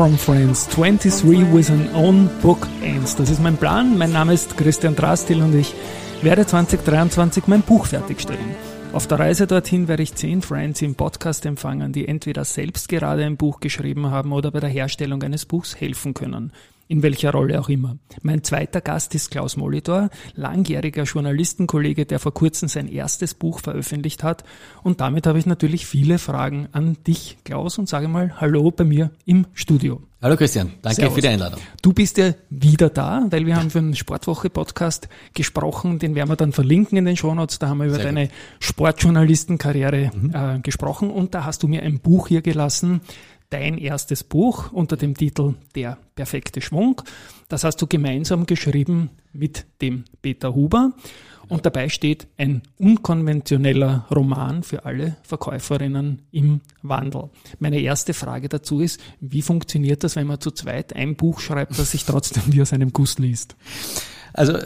From Friends 23 with an own book ends. Das ist mein Plan. Mein Name ist Christian Drastil und ich werde 2023 mein Buch fertigstellen. Auf der Reise dorthin werde ich zehn Friends im Podcast empfangen, die entweder selbst gerade ein Buch geschrieben haben oder bei der Herstellung eines Buchs helfen können in welcher Rolle auch immer. Mein zweiter Gast ist Klaus Molitor, langjähriger Journalistenkollege, der vor kurzem sein erstes Buch veröffentlicht hat. Und damit habe ich natürlich viele Fragen an dich, Klaus, und sage mal Hallo bei mir im Studio. Hallo Christian, danke Servus. für die Einladung. Du bist ja wieder da, weil wir haben für einen Sportwoche-Podcast gesprochen, den werden wir dann verlinken in den Shownotes. Da haben wir über Sehr deine. Sportjournalistenkarriere mhm. äh, gesprochen und da hast du mir ein Buch hier gelassen, dein erstes Buch unter dem Titel Der perfekte Schwung. Das hast du gemeinsam geschrieben mit dem Peter Huber. Und dabei steht ein unkonventioneller Roman für alle Verkäuferinnen im Wandel. Meine erste Frage dazu ist, wie funktioniert das, wenn man zu zweit ein Buch schreibt, das sich trotzdem wie aus einem Guss liest? Also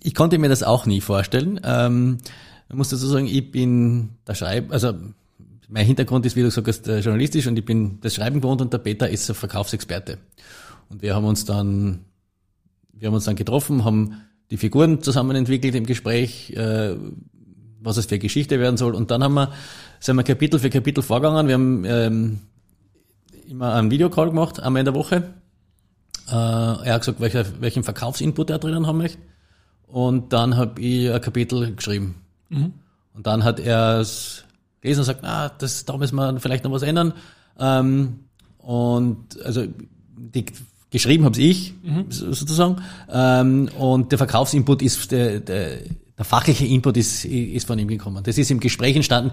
ich konnte mir das auch nie vorstellen. Ähm, ich muss dazu sagen, ich bin der Schreib, also mein Hintergrund ist, wie du gesagt hast, äh, journalistisch und ich bin das Schreiben gewohnt und der Peter ist Verkaufsexperte. Und wir haben uns dann, wir haben uns dann getroffen, haben die Figuren zusammen entwickelt im Gespräch, äh, was es für Geschichte werden soll. Und dann haben wir, sind wir Kapitel für Kapitel vorgegangen. Wir haben ähm, immer einen Videocall gemacht, einmal in der Woche. Äh, er hat gesagt, welcher, welchen Verkaufsinput er drinnen haben möchte. Und dann habe ich ein Kapitel geschrieben. Mhm. Und dann hat er es gelesen und sagt, ah, das, da müssen wir vielleicht noch was ändern. Ähm, und also die, geschrieben habe ich mhm. sozusagen. Ähm, und der Verkaufsinput ist der, der, der fachliche Input ist, ist von ihm gekommen. Das ist im Gespräch entstanden.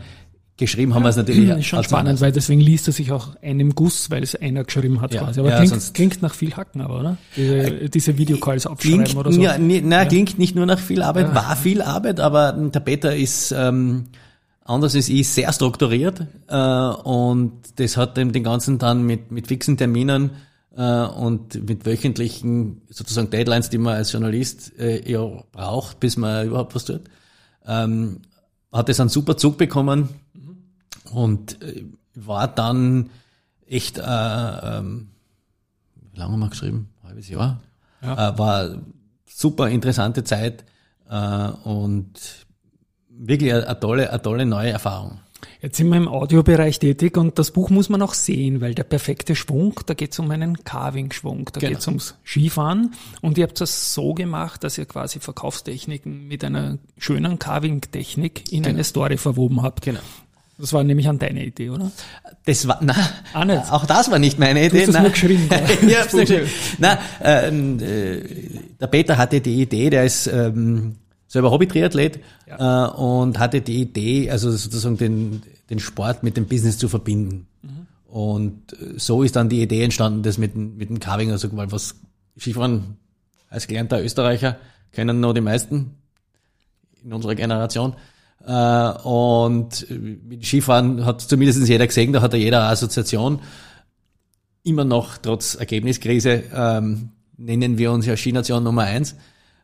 Geschrieben haben ja, wir es natürlich. Das ist schon spannend, weil deswegen liest er sich auch einem Guss, weil es einer geschrieben hat ja, quasi. Aber ja, klingt, klingt nach viel Hacken aber, oder? Diese, äh, diese Videocalls abschreiben klingt, oder so. Ja, na, ja. klingt nicht nur nach viel Arbeit, war viel Arbeit, aber der Peter ist ähm, Anders ist ich sehr strukturiert äh, und das hat eben den ganzen dann mit, mit fixen Terminen äh, und mit wöchentlichen sozusagen Deadlines, die man als Journalist äh, ja braucht, bis man überhaupt was tut, ähm, hat es einen super Zug bekommen und äh, war dann echt, äh, ähm, wie lange haben wir geschrieben? Ein halbes Jahr. Ja. Äh, war super interessante Zeit äh, und wirklich eine, eine, tolle, eine tolle neue Erfahrung. Jetzt sind wir im Audiobereich tätig und das Buch muss man auch sehen, weil der perfekte Schwung, da geht es um einen Carving-Schwung, da genau. geht es ums Skifahren und ihr habt das so gemacht, dass ihr quasi Verkaufstechniken mit einer schönen Carving-Technik in genau. eine Story verwoben habt. Genau. Das war nämlich an deine Idee, oder? Das war, na, ah, auch das war nicht meine Idee. Du hast geschrieben. ich hab's nur geschrieben. Na, ähm, äh, der Peter hatte die Idee, der ist ähm, selber Hobby-Triathlet ja. äh, und hatte die Idee, also sozusagen den, den Sport mit dem Business zu verbinden. Mhm. Und äh, so ist dann die Idee entstanden, das mit, mit dem Carving, also weil was Skifahren als gelernter Österreicher kennen nur die meisten in unserer Generation. Äh, und mit Skifahren hat zumindest jeder gesehen, da hat er jeder Assoziation. Immer noch trotz Ergebniskrise ähm, nennen wir uns ja Skination Nummer eins.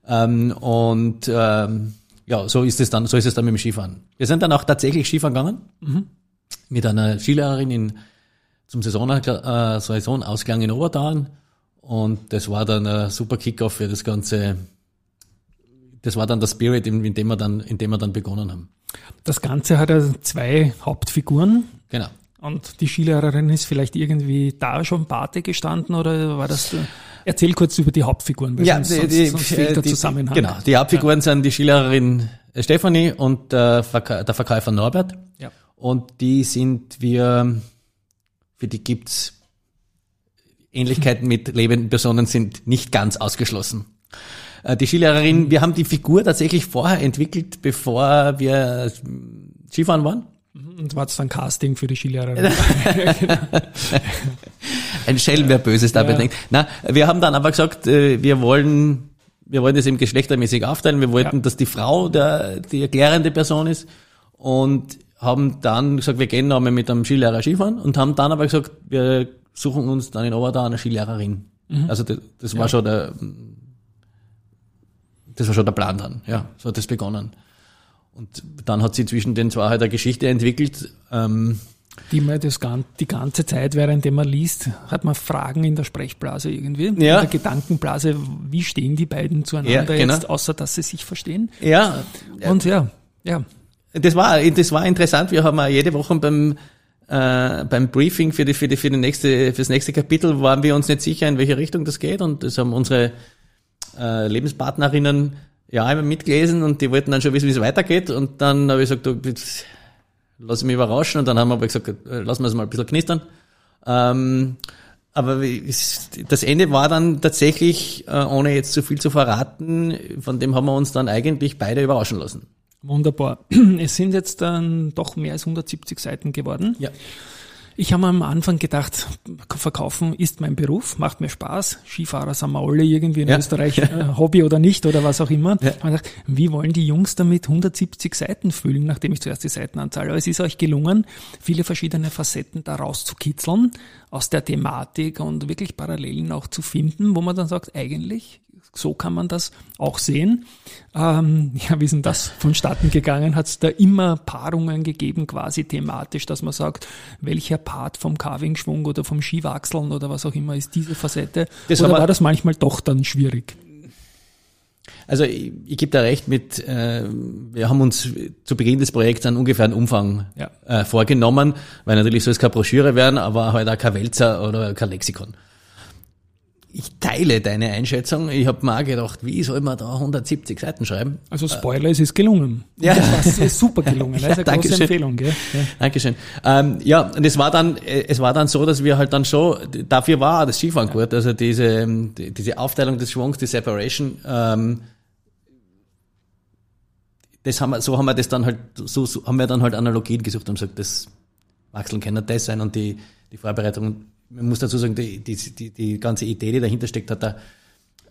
Ähm, und ähm, ja, so ist es dann, so ist es dann mit dem Skifahren. Wir sind dann auch tatsächlich Skifahren gegangen mhm. mit einer Skilehrerin in, zum Saison, äh, Saisonausklang in Obertal. Und das war dann ein super Kickoff für das ganze. Das war dann der Spirit, in, dem wir dann, in dem wir dann begonnen haben. Das Ganze hat ja zwei Hauptfiguren. Genau. Und die Skilehrerin ist vielleicht irgendwie da schon Pate gestanden oder war das? Erzähl kurz über die Hauptfiguren, weil ja, sonst, die, die, sonst fehlt der die, Zusammenhang. Genau, die Hauptfiguren ja. sind die Skilehrerin Stefanie und der, Verka der Verkäufer Norbert. Ja. Und die sind wir, für die gibt's Ähnlichkeiten mit lebenden Personen sind nicht ganz ausgeschlossen. Äh, die Skilehrerin, wir haben die Figur tatsächlich vorher entwickelt, bevor wir Skifahren waren. Und war es dann Casting für die Skilehrerin? Ein Schelm, wer Böses dabei ja. denkt. Na, wir haben dann aber gesagt, äh, wir wollen, wir wollen das eben geschlechtermäßig aufteilen. Wir wollten, ja. dass die Frau der, die erklärende Person ist und haben dann gesagt, wir gehen nochmal mit einem Skilehrer Skifahren und haben dann aber gesagt, wir suchen uns dann in Oberdau eine Skilehrerin. Mhm. Also das, das war ja. schon der, das war schon der Plan dann, ja, so hat das begonnen. Und dann hat sie zwischen den zwei halt eine Geschichte entwickelt, ähm, die man das, die ganze Zeit, während man liest, hat man Fragen in der Sprechblase irgendwie, ja. in der Gedankenblase, wie stehen die beiden zueinander ja, genau. jetzt, außer dass sie sich verstehen. Ja. Und ja, ja. Das war, das war interessant. Wir haben auch jede Woche beim, äh, beim Briefing für die, für die, für die nächste, fürs nächste Kapitel waren wir uns nicht sicher, in welche Richtung das geht und das haben unsere äh, Lebenspartnerinnen ja einmal mitgelesen und die wollten dann schon wissen, wie es weitergeht und dann habe ich gesagt, du, lass mich überraschen und dann haben wir aber gesagt, äh, lassen wir es mal ein bisschen knistern. Ähm, aber das Ende war dann tatsächlich, äh, ohne jetzt zu viel zu verraten, von dem haben wir uns dann eigentlich beide überraschen lassen. Wunderbar. Es sind jetzt dann doch mehr als 170 Seiten geworden. Ja. Ich habe am Anfang gedacht, verkaufen ist mein Beruf, macht mir Spaß. Skifahrer sind wir alle irgendwie in ja. Österreich, äh, Hobby oder nicht oder was auch immer. Ja. Ich gedacht, wie wollen die Jungs damit 170 Seiten füllen, nachdem ich zuerst die Seitenanzahl. Aber es ist euch gelungen, viele verschiedene Facetten daraus zu kitzeln, aus der Thematik und wirklich Parallelen auch zu finden, wo man dann sagt, eigentlich so kann man das auch sehen. Ähm, ja, wie ist denn das vonstatten gegangen? Hat es da immer Paarungen gegeben, quasi thematisch, dass man sagt, welcher Part vom Carving-Schwung oder vom Skiwachseln oder was auch immer ist diese Facette? Das oder war das manchmal doch dann schwierig? Also ich, ich gebe da recht mit, äh, wir haben uns zu Beginn des Projekts einen ungefähren Umfang ja. äh, vorgenommen, weil natürlich soll es keine Broschüre werden, aber halt auch kein Wälzer oder kein Lexikon ich teile deine Einschätzung. Ich habe mir auch gedacht, wie soll man da 170 Seiten schreiben? Also Spoiler, es ist gelungen. Ja. Es ist super gelungen. Das ist eine große Empfehlung. Gell? Ja. Dankeschön. Ähm, ja, und es war dann, es war dann so, dass wir halt dann schon, dafür war das Skifahren ja. gut, also diese, diese Aufteilung des Schwungs, die Separation, ähm, das haben wir, so haben wir das dann halt, so, so haben wir dann halt Analogien gesucht und gesagt, das Wachseln kann das sein und die, die Vorbereitung man muss dazu sagen, die, die, die, die ganze Idee, die dahinter steckt, hat er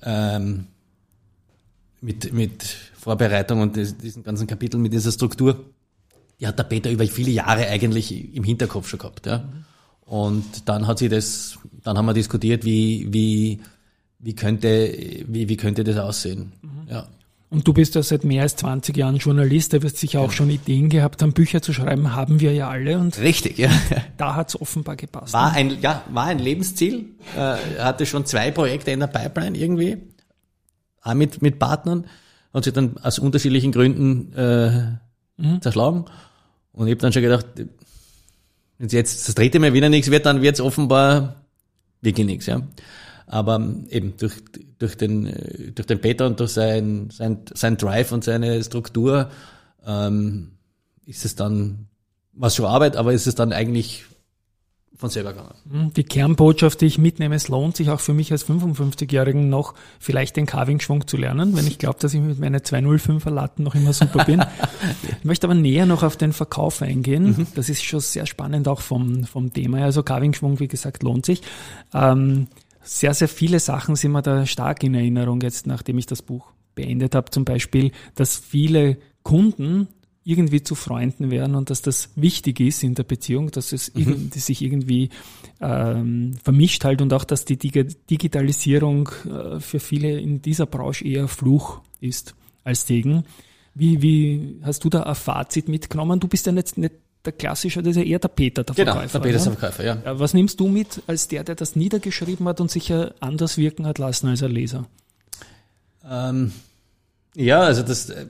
ähm, mit, mit Vorbereitung und diesen ganzen Kapitel, mit dieser Struktur, die hat der Peter über viele Jahre eigentlich im Hinterkopf schon gehabt. Ja. Und dann hat sie das, dann haben wir diskutiert, wie, wie, wie könnte, wie, wie könnte das aussehen. Mhm. Ja. Und du bist ja seit mehr als 20 Jahren Journalist, da wirst sicher auch schon Ideen gehabt haben, Bücher zu schreiben, haben wir ja alle. Und Richtig, ja. Da hat es offenbar gepasst. War ein, ja, war ein Lebensziel. Äh, hatte schon zwei Projekte in der Pipeline irgendwie, auch mit, mit Partnern, und sich dann aus unterschiedlichen Gründen äh, mhm. zerschlagen. Und ich habe dann schon gedacht, wenn jetzt das dritte Mal wieder nichts wird, dann wird es offenbar wirklich nichts. Ja. Aber eben durch, durch, den, äh, durch den Peter und durch sein, sein, sein Drive und seine Struktur ähm, ist es dann, was schon Arbeit, aber ist es dann eigentlich von selber gegangen. Hm, die Kernbotschaft, die ich mitnehme, es lohnt sich auch für mich als 55-Jährigen noch vielleicht den Carving-Schwung zu lernen, wenn ich glaube, dass ich mit meinen 205er Latten noch immer super bin. ich möchte aber näher noch auf den Verkauf eingehen. Mhm. Das ist schon sehr spannend auch vom, vom Thema. Also Carving-Schwung, wie gesagt, lohnt sich. Ähm, sehr, sehr viele Sachen sind mir da stark in Erinnerung jetzt, nachdem ich das Buch beendet habe. Zum Beispiel, dass viele Kunden irgendwie zu Freunden werden und dass das wichtig ist in der Beziehung, dass es mhm. irgendwie, sich irgendwie ähm, vermischt halt und auch, dass die Digitalisierung äh, für viele in dieser Branche eher Fluch ist als Segen. Wie, wie hast du da ein Fazit mitgenommen? Du bist ja jetzt nicht der klassische, das ist ja eher der Peter, der genau, Verkäufer. Genau, der Peter ist der Verkäufer, ja. Was nimmst du mit als der, der das niedergeschrieben hat und sich ja anders wirken hat lassen als ein Leser? Ähm, ja, also das, äh,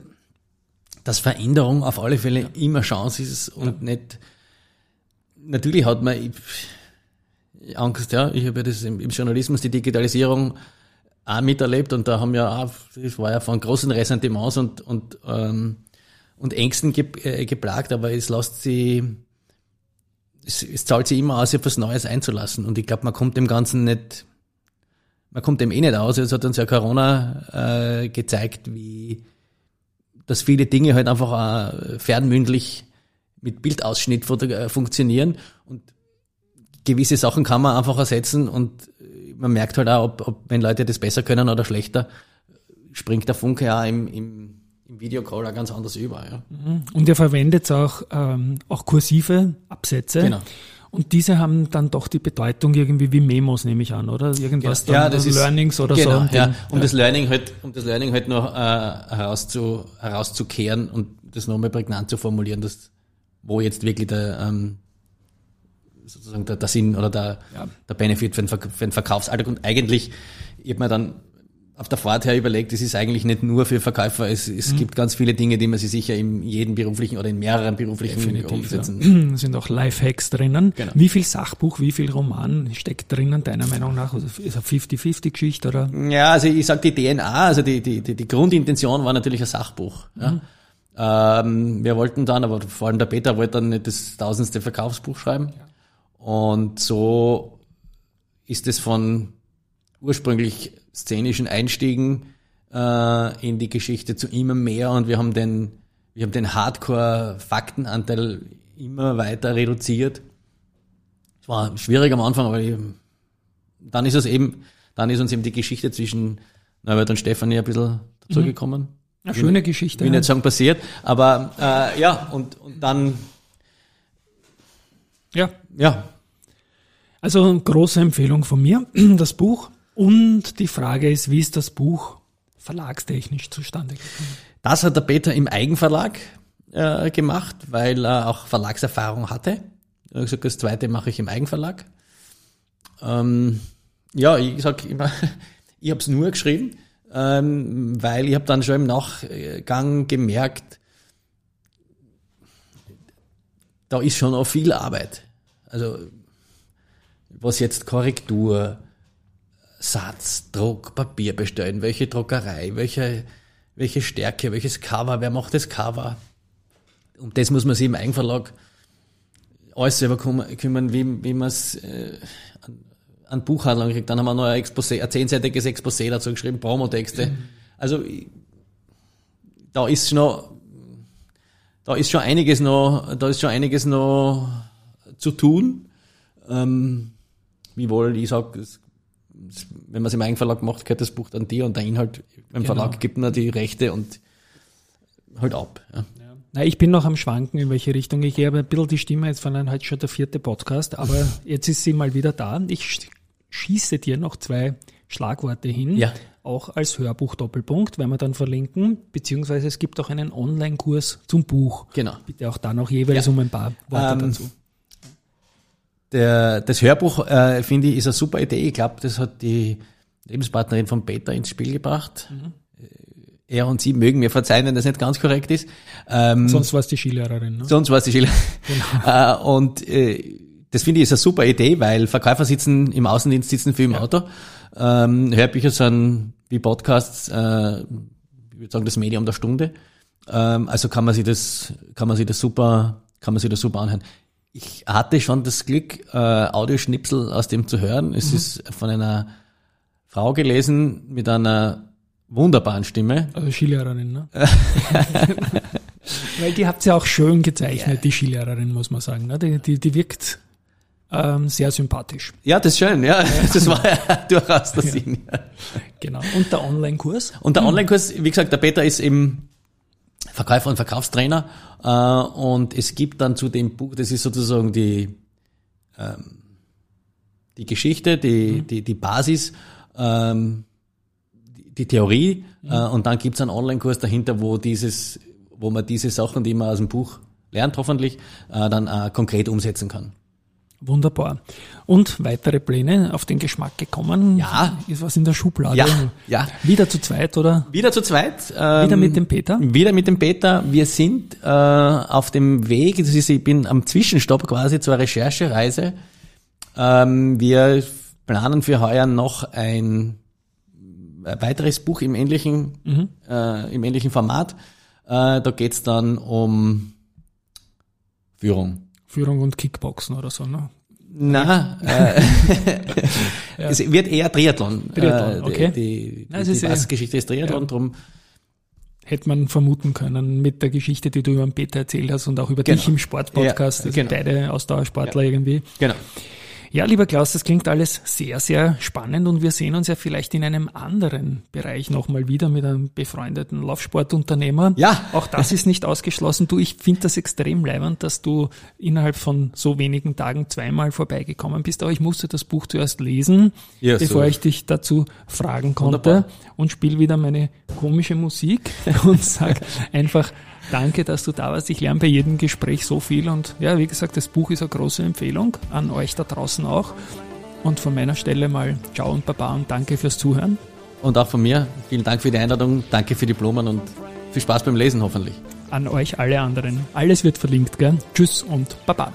dass Veränderung auf alle Fälle immer Chance ist und ja. nicht, natürlich hat man Angst, ja, ich habe ja das im, im Journalismus, die Digitalisierung auch miterlebt und da haben ja auch, das war ja von großen Ressentiments und, und ähm, und Ängsten ge äh, geplagt, aber es lässt sie, es, es zahlt sich immer aus, sich was Neues einzulassen. Und ich glaube, man kommt dem Ganzen nicht, man kommt dem eh nicht aus. Es hat uns ja Corona äh, gezeigt, wie, dass viele Dinge halt einfach auch fernmündlich mit Bildausschnitt äh, funktionieren und gewisse Sachen kann man einfach ersetzen und man merkt halt auch, ob, ob wenn Leute das besser können oder schlechter, springt der Funke ja im, im im Videocall auch ganz anders über. Ja. Mhm. Und ihr verwendet auch, ähm, auch kursive Absätze. Genau. Und diese haben dann doch die Bedeutung irgendwie wie Memos, nehme ich an, oder? Irgendwas ja, dann, das ist, Learnings oder genau, so. Ja, um ja. das Learning halt, um das Learning halt noch äh, herauszu, herauszukehren und das nochmal prägnant zu formulieren, dass, wo jetzt wirklich der, ähm, sozusagen der, der Sinn oder der, ja. der Benefit für den, Ver für den Verkaufsalltag. Und eigentlich, ich habe mir dann auf der Fahrt her überlegt, es ist eigentlich nicht nur für Verkäufer, es, es mhm. gibt ganz viele Dinge, die man sich sicher in jedem beruflichen oder in mehreren beruflichen Definitiv, umsetzen. Ja. sind auch Lifehacks drinnen. Genau. Wie viel Sachbuch, wie viel Roman steckt drinnen, deiner Meinung nach? Also ist eine 50-50-Geschichte oder? Ja, also ich sag die DNA, also die, die, die, die Grundintention war natürlich ein Sachbuch. Ja. Mhm. Ähm, wir wollten dann, aber vor allem der Peter wollte dann nicht das tausendste Verkaufsbuch schreiben. Ja. Und so ist es von ursprünglich szenischen Einstiegen äh, in die Geschichte zu immer mehr und wir haben den, wir haben den Hardcore-Faktenanteil immer weiter reduziert. Es war schwierig am Anfang, aber dann ist es eben, dann ist uns eben die Geschichte zwischen Norbert und Stefanie ein bisschen dazugekommen. Mhm. Eine schöne will, Geschichte. Will nicht sagen passiert, aber äh, ja, und, und dann ja. Ja. Also große Empfehlung von mir, das Buch. Und die Frage ist, wie ist das Buch verlagstechnisch zustande gekommen? Das hat der Peter im Eigenverlag äh, gemacht, weil er auch Verlagserfahrung hatte. Er hat gesagt, das zweite mache ich im Eigenverlag. Ähm, ja, ich sag immer, ich habe es nur geschrieben, ähm, weil ich habe dann schon im Nachgang gemerkt, da ist schon auch viel Arbeit. Also was jetzt Korrektur, Satz, Druck, Papier bestellen, welche Druckerei, welche, welche Stärke, welches Cover, wer macht das Cover. Um das muss man sich im Eigenverlag alles selber kümmern, wie, wie man es äh, an, an Buchhandlung kriegt. Dann haben wir noch ein Exposé, ein zehnseitiges Exposé dazu geschrieben, Promotexte. Mhm. Also da ist schon da ist schon einiges noch, da ist schon einiges noch zu tun. Ähm, wie wohl, ich sag, wenn man es im Eigenverlag macht, gehört das Buch dann dir und der Inhalt beim genau. Verlag gibt man die Rechte und halt ab. Ja. Na, ich bin noch am Schwanken, in welche Richtung ich gehe, aber ein bisschen die Stimme, jetzt von heute schon der vierte Podcast, aber jetzt ist sie mal wieder da. Ich schieße dir noch zwei Schlagworte hin, ja. auch als Hörbuch Doppelpunkt, werden wir dann verlinken, beziehungsweise es gibt auch einen Online-Kurs zum Buch. Genau. Bitte auch da noch jeweils ja. um ein paar Worte ähm, dazu. Der, das Hörbuch, äh, finde ich, ist eine super Idee. Ich glaube, das hat die Lebenspartnerin von Peter ins Spiel gebracht. Mhm. Er und sie mögen mir verzeihen, wenn das nicht ganz korrekt ist. Ähm, sonst war es die Skilehrerin. Ne? Sonst war es die Skilehrerin. Genau. äh, und äh, das finde ich ist eine super Idee, weil Verkäufer sitzen im Außendienst, sitzen viel im ja. Auto. Ähm, Hörbücher sind wie Podcasts, äh, ich würde sagen, das Medium der Stunde. Ähm, also kann man sich das, kann man sich das super, kann man sich das super anhören. Ich hatte schon das Glück, äh, Audioschnipsel aus dem zu hören. Es mhm. ist von einer Frau gelesen mit einer wunderbaren Stimme. Also Skilehrerin, ne? Weil die habt ja auch schön gezeichnet, ja. die Skilehrerin, muss man sagen. Ne? Die, die, die wirkt ähm, sehr sympathisch. Ja, das ist schön, ja. Das war ja durchaus der Sinn. Genau. Und der Online-Kurs? Und der Online-Kurs, wie gesagt, der Peter ist eben Verkäufer und Verkaufstrainer. Äh, und es gibt dann zu dem Buch, das ist sozusagen die, ähm, die Geschichte, die, mhm. die, die Basis, ähm, die, Theorie. Mhm. Äh, und dann gibt's einen Online-Kurs dahinter, wo dieses, wo man diese Sachen, die man aus dem Buch lernt, hoffentlich, äh, dann äh, konkret umsetzen kann. Wunderbar. Und weitere Pläne auf den Geschmack gekommen? Ja. Ist was in der Schublade? Ja, ja. Wieder zu zweit, oder? Wieder zu zweit. Ähm, wieder mit dem Peter? Wieder mit dem Peter. Wir sind äh, auf dem Weg, das ist, ich bin am Zwischenstopp quasi zur Recherchereise. Ähm, wir planen für heuer noch ein weiteres Buch im ähnlichen, mhm. äh, im ähnlichen Format. Äh, da geht's dann um Führung. Führung und Kickboxen oder so, ne? Na, äh, ja. es wird eher Triathlon. Triathlon, okay. Die, die, Nein, die, die Basisgeschichte ist Triathlon, ja. drum hätte man vermuten können mit der Geschichte, die du über den Peter erzählt hast und auch über genau. dich im Sportpodcast, ja, genau. beide Ausdauersportler ja. irgendwie. Genau. Ja, lieber Klaus, das klingt alles sehr, sehr spannend und wir sehen uns ja vielleicht in einem anderen Bereich nochmal wieder mit einem befreundeten Laufsportunternehmer. Ja. Auch das ist nicht ausgeschlossen. Du, ich finde das extrem leibend, dass du innerhalb von so wenigen Tagen zweimal vorbeigekommen bist, aber ich musste das Buch zuerst lesen, ja, bevor so. ich dich dazu fragen konnte Wunderbar. und spiele wieder meine komische Musik und sag einfach Danke, dass du da warst. Ich lerne bei jedem Gespräch so viel und ja, wie gesagt, das Buch ist eine große Empfehlung an euch da draußen auch. Und von meiner Stelle mal Ciao und Baba und danke fürs Zuhören. Und auch von mir vielen Dank für die Einladung, danke für die Blumen und viel Spaß beim Lesen hoffentlich. An euch alle anderen. Alles wird verlinkt, gell? Tschüss und Baba.